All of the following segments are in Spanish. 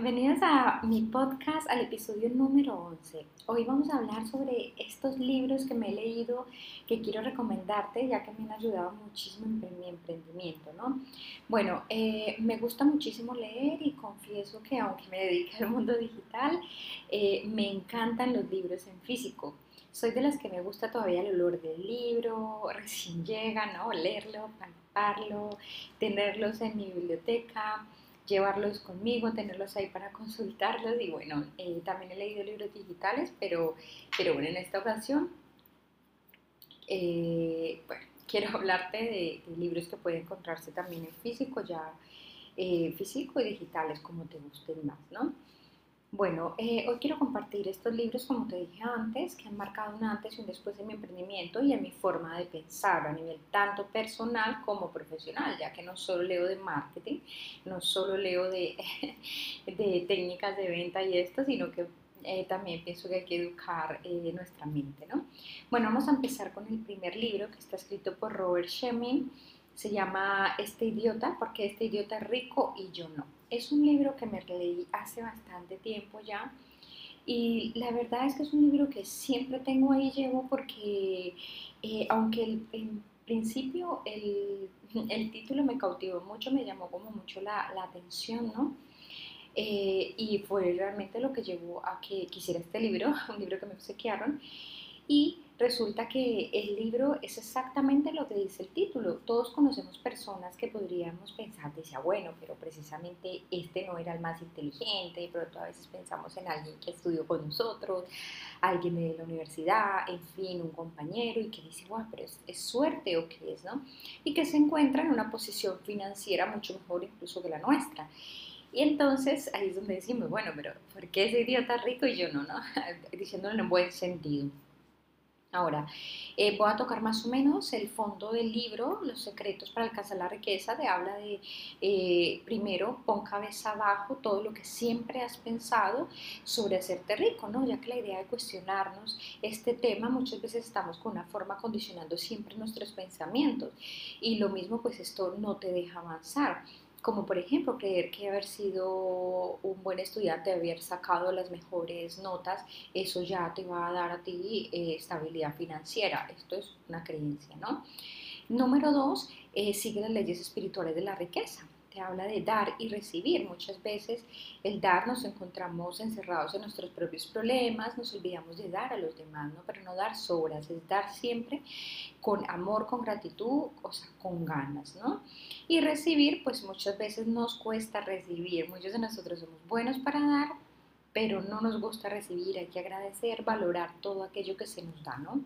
Bienvenidos a mi podcast, al episodio número 11. Hoy vamos a hablar sobre estos libros que me he leído que quiero recomendarte ya que me han ayudado muchísimo en mi emprendimiento, ¿no? Bueno, eh, me gusta muchísimo leer y confieso que aunque me dedique al mundo digital, eh, me encantan los libros en físico. Soy de las que me gusta todavía el olor del libro, recién llega, ¿no? Leerlo, palparlo, tenerlos en mi biblioteca llevarlos conmigo, tenerlos ahí para consultarlos y bueno, eh, también he leído libros digitales, pero, pero bueno, en esta ocasión, eh, bueno, quiero hablarte de, libros que pueden encontrarse también en físico, ya eh, físico y digitales, como te gusten más, ¿no? Bueno, eh, hoy quiero compartir estos libros, como te dije antes, que han marcado un antes y un después en mi emprendimiento y en mi forma de pensar a nivel tanto personal como profesional, ya que no solo leo de marketing, no solo leo de, de técnicas de venta y esto, sino que eh, también pienso que hay que educar eh, nuestra mente, ¿no? Bueno, vamos a empezar con el primer libro que está escrito por Robert Shemin, se llama Este idiota, porque este idiota es rico y yo no. Es un libro que me leí hace bastante tiempo ya y la verdad es que es un libro que siempre tengo ahí llevo porque eh, aunque en principio el, título me cautivó mucho, me llamó como mucho la, atención, ¿no? Eh, y fue realmente lo que llevó a que quisiera este libro, un libro que me obsequiaron. Y resulta que el libro es exactamente lo que dice el título. Todos conocemos personas que podríamos pensar, decía, bueno, pero precisamente este no era el más inteligente, pero a veces pensamos en alguien que estudió con nosotros, alguien de la universidad, en fin, un compañero, y que dice, bueno, pero es, suerte o qué es, ¿no? Y que se encuentra en una posición financiera mucho mejor incluso que la nuestra. Y entonces ahí es donde decimos, bueno, pero ¿por qué ese idiota rico y yo no, no? Diciéndolo en buen sentido. Ahora, eh, voy a tocar más o menos el fondo del libro, Los secretos para alcanzar la riqueza, de habla de, eh, primero, pon cabeza abajo todo lo que siempre has pensado sobre hacerte rico, ¿no? Ya que la idea de cuestionarnos este tema, muchas veces estamos con una forma condicionando siempre nuestros pensamientos y lo mismo, pues esto no te deja avanzar como por ejemplo creer que haber sido un buen estudiante, haber sacado las mejores notas, eso ya te va a dar a ti eh, estabilidad financiera. Esto es una creencia, ¿no? Número dos, eh, sigue las leyes espirituales de la riqueza habla de dar y recibir. Muchas veces el dar nos encontramos encerrados en nuestros propios problemas, nos olvidamos de dar a los demás, ¿no? pero no dar sobras, es dar siempre con amor, con gratitud, o sea, con ganas, ¿no? Y recibir, pues muchas veces nos cuesta recibir, muchos de nosotros somos buenos para dar, pero no nos gusta recibir, hay que agradecer, valorar todo aquello que se nos da, ¿no?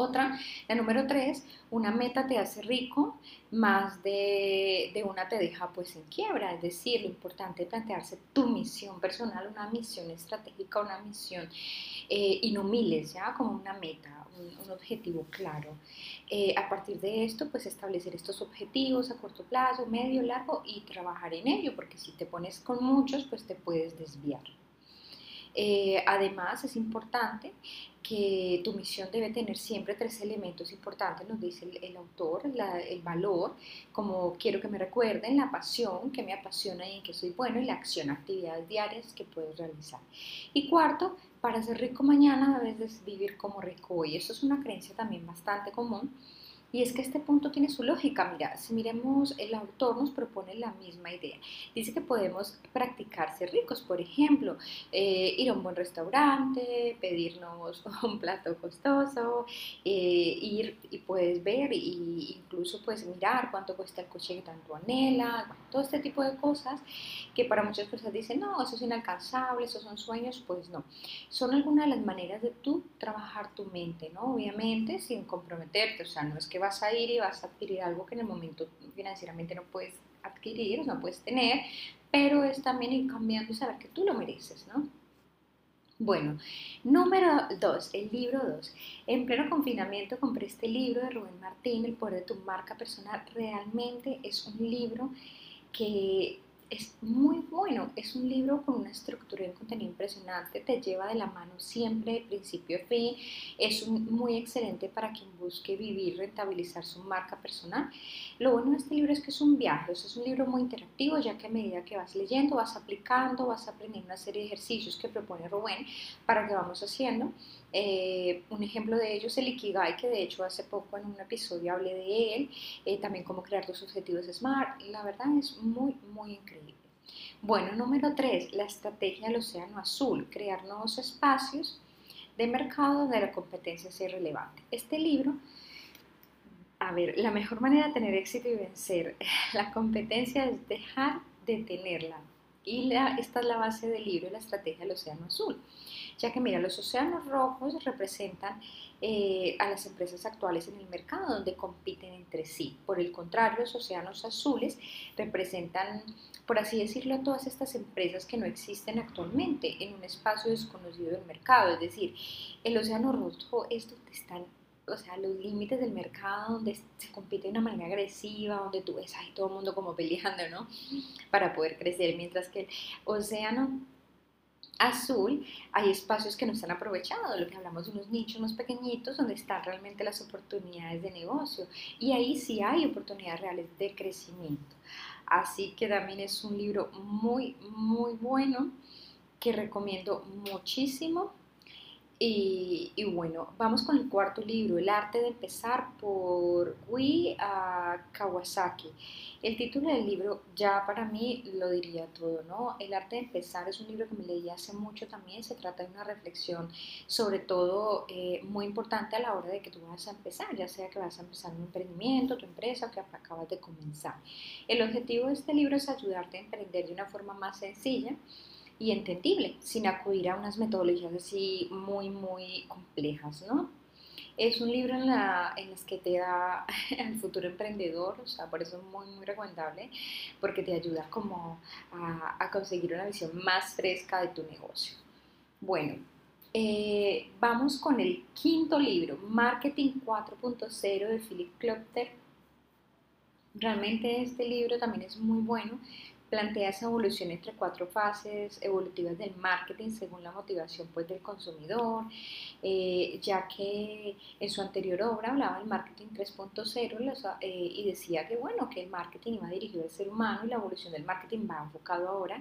Otra, la número tres, una meta te hace rico, más de, una te deja pues en quiebra, es decir, lo importante es plantearse tu misión personal, una misión estratégica, una misión eh, y no miles, ¿ya? Como una meta, un, objetivo claro. Eh, a partir de esto, pues establecer estos objetivos a corto plazo, medio, largo y trabajar en ello, porque si te pones con muchos, pues te puedes desviar. Eh, además, es importante que tu misión debe tener siempre tres elementos importantes, nos dice el, autor, el valor, como quiero que me recuerden, la pasión, que me apasiona y en que soy bueno, y la acción, actividades diarias que puedo realizar. Y cuarto, para ser rico mañana debes vivir como rico hoy. Eso es una creencia también bastante común y es que este punto tiene su lógica. Mira, si miremos, el autor nos propone la misma idea. Dice que podemos practicar ser ricos, por ejemplo, eh, ir a un buen restaurante, pedirnos un plato costoso, eh, ir y puedes ver e incluso puedes mirar cuánto cuesta el coche que tanto anhela, todo este tipo de cosas que para muchas personas dicen, no, eso es inalcanzable, esos son sueños, pues no. Son algunas de las maneras de tú trabajar tu mente, ¿no? Obviamente sin comprometerte, o sea, no es que vas a ir y vas a adquirir algo que en el momento financieramente no puedes adquirir, no puedes tener, pero es también ir cambiando y saber que tú lo mereces, ¿no? Bueno, número dos, el libro dos. En pleno confinamiento compré este libro de Rubén Martín, El poder de tu marca personal. Realmente es un libro que es muy bueno, es un libro con una estructura y un contenido impresionante, te lleva de la mano siempre de principio a fin, es muy excelente para quien busque vivir, rentabilizar su marca personal. Lo bueno de este libro es que es un viaje, es un libro muy interactivo, ya que a medida que vas leyendo, vas aplicando, vas aprendiendo una serie de ejercicios que propone Rubén para que vamos haciendo. Eh, un ejemplo de ello es el Ikigai, que de hecho hace poco en un episodio hablé de él, eh, también cómo crear tus objetivos SMART, la verdad es muy, muy increíble. Bueno, número 3, la estrategia del océano azul, crear nuevos espacios de mercado donde la competencia sea relevante. Este libro, a ver, la mejor manera de tener éxito y vencer la competencia es dejar de tenerla. Y esta es la base del libro, la estrategia del océano azul ya que mira, los océanos rojos representan eh, a las empresas actuales en el mercado donde compiten entre sí. Por el contrario, los océanos azules representan, por así decirlo, a todas estas empresas que no existen actualmente en un espacio desconocido del mercado. Es decir, el océano rojo es donde están o sea, los límites del mercado donde se compite de una manera agresiva, donde tú ves ahí todo el mundo como peleando, ¿no? Para poder crecer, mientras que el océano azul hay espacios que no están aprovechados, lo que hablamos de unos nichos más pequeñitos donde están realmente las oportunidades de negocio y ahí sí hay oportunidades reales de crecimiento. Así que también es un libro muy, muy bueno que recomiendo muchísimo y, bueno, vamos con el cuarto libro, El arte de empezar por Gui Kawasaki. El título del libro ya para mí lo diría todo, ¿no? El arte de empezar es un libro que me leí hace mucho también, se trata de una reflexión sobre todo eh, muy importante a la hora de que tú vas a empezar, ya sea que vas a empezar un emprendimiento, tu empresa o que acabas de comenzar. El objetivo de este libro es ayudarte a emprender de una forma más sencilla y entendible, sin acudir a unas metodologías así muy, muy complejas, ¿no? Es un libro en, la, en las que te da al futuro emprendedor, o sea, por eso es muy, muy recomendable, porque te ayuda como a, a conseguir una visión más fresca de tu negocio. Bueno, eh, vamos con el quinto libro, Marketing 4.0 de Philip Klopter. Realmente este libro también es muy bueno plantea esa evolución entre cuatro fases evolutivas del marketing según la motivación pues, del consumidor, eh, ya que en su anterior obra hablaba del marketing 3.0 eh, y decía que bueno, que el marketing iba dirigido al ser humano y la evolución del marketing va enfocado ahora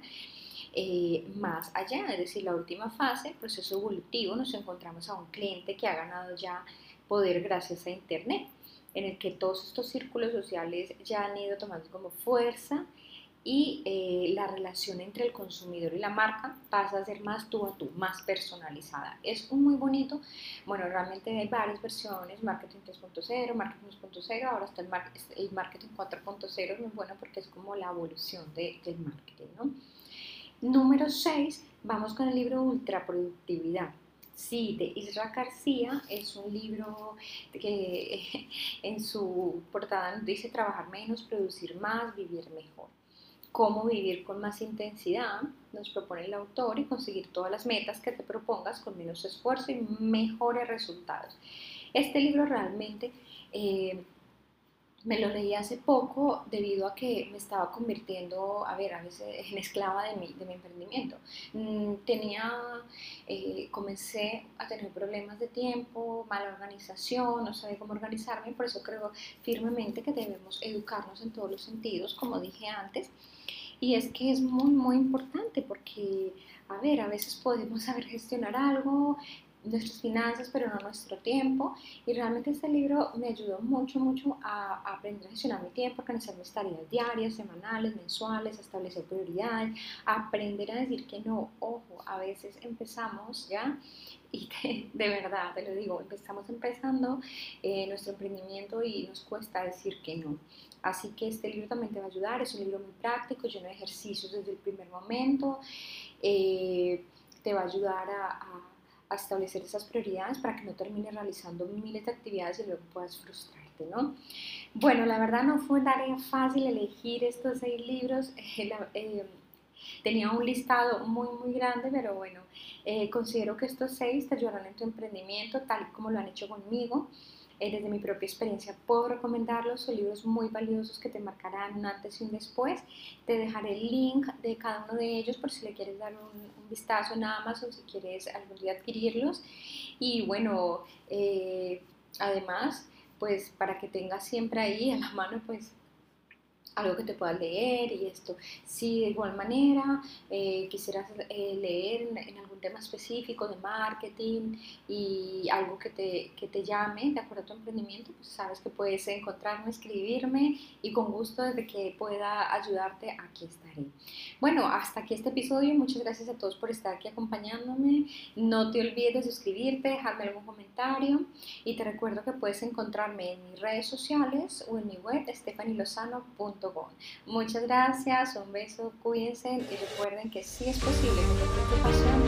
eh, más allá, es decir, la última fase, proceso evolutivo, nos encontramos a un cliente que ha ganado ya poder gracias a Internet en el que todos estos círculos sociales ya han ido tomando como fuerza y eh, la relación entre el consumidor y la marca pasa a ser más tú a tú, más personalizada. Es un muy bonito, bueno, realmente hay varias versiones, marketing 3.0, marketing 2.0, ahora está el, el marketing 4.0, es muy bueno porque es como la evolución de, del marketing. Número 6, vamos con el libro Ultraproductividad. Sí, de Isra García es un libro que en su portada dice trabajar menos, producir más, vivir mejor cómo vivir con más intensidad, nos propone el autor, y conseguir todas las metas que te propongas con menos esfuerzo y mejores resultados. Este libro realmente eh, me lo leí hace poco debido a que me estaba convirtiendo, a ver, a veces en esclava de mi, de mi emprendimiento. Mm, tenía, eh, comencé a tener problemas de tiempo, mala organización, no sabía cómo organizarme, por eso creo firmemente que debemos educarnos en todos los sentidos, como dije antes, y es que es muy, muy importante porque, a ver, a veces podemos saber gestionar algo, nuestras finanzas, pero no nuestro tiempo. Y realmente este libro me ayudó mucho, mucho a, aprender a gestionar mi tiempo, a organizar mis tareas diarias, semanales, mensuales, a establecer prioridades, a aprender a decir que no. Ojo, a veces empezamos ya y de verdad, te lo digo, estamos empezando eh, nuestro emprendimiento y nos cuesta decir que no. Así que este libro también te va a ayudar, es un libro muy práctico, lleno de ejercicios desde el primer momento, eh, te va a ayudar a, a, establecer esas prioridades para que no termines realizando miles de actividades y luego puedas frustrarte, ¿no? Bueno, la verdad no fue tarea fácil elegir estos seis libros. Eh, tenía un listado muy, muy grande, pero bueno, eh, considero que estos seis te ayudarán en tu emprendimiento, tal como lo han hecho conmigo. Desde mi propia experiencia puedo recomendarlos, son libros muy valiosos que te marcarán un antes y un después. Te dejaré el link de cada uno de ellos por si le quieres dar un, vistazo en Amazon, si quieres algún día adquirirlos. Y bueno, eh, además, pues para que tengas siempre ahí a la mano, pues algo que te puedas leer y esto. Si de igual manera eh, quisieras eh, leer en, algún tema específico de marketing y algo que te, que te llame de acuerdo a tu emprendimiento, pues sabes que puedes encontrarme, escribirme y con gusto desde que pueda ayudarte aquí estaré. Bueno, hasta aquí este episodio. Muchas gracias a todos por estar aquí acompañándome. No te olvides de suscribirte, dejarme algún comentario y te recuerdo que puedes encontrarme en mis redes sociales o en mi web Muchas gracias, un beso, cuídense y recuerden que sí es posible. que tu pasión